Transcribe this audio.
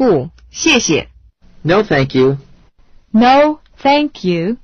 不，谢谢。No, thank you. No, thank you.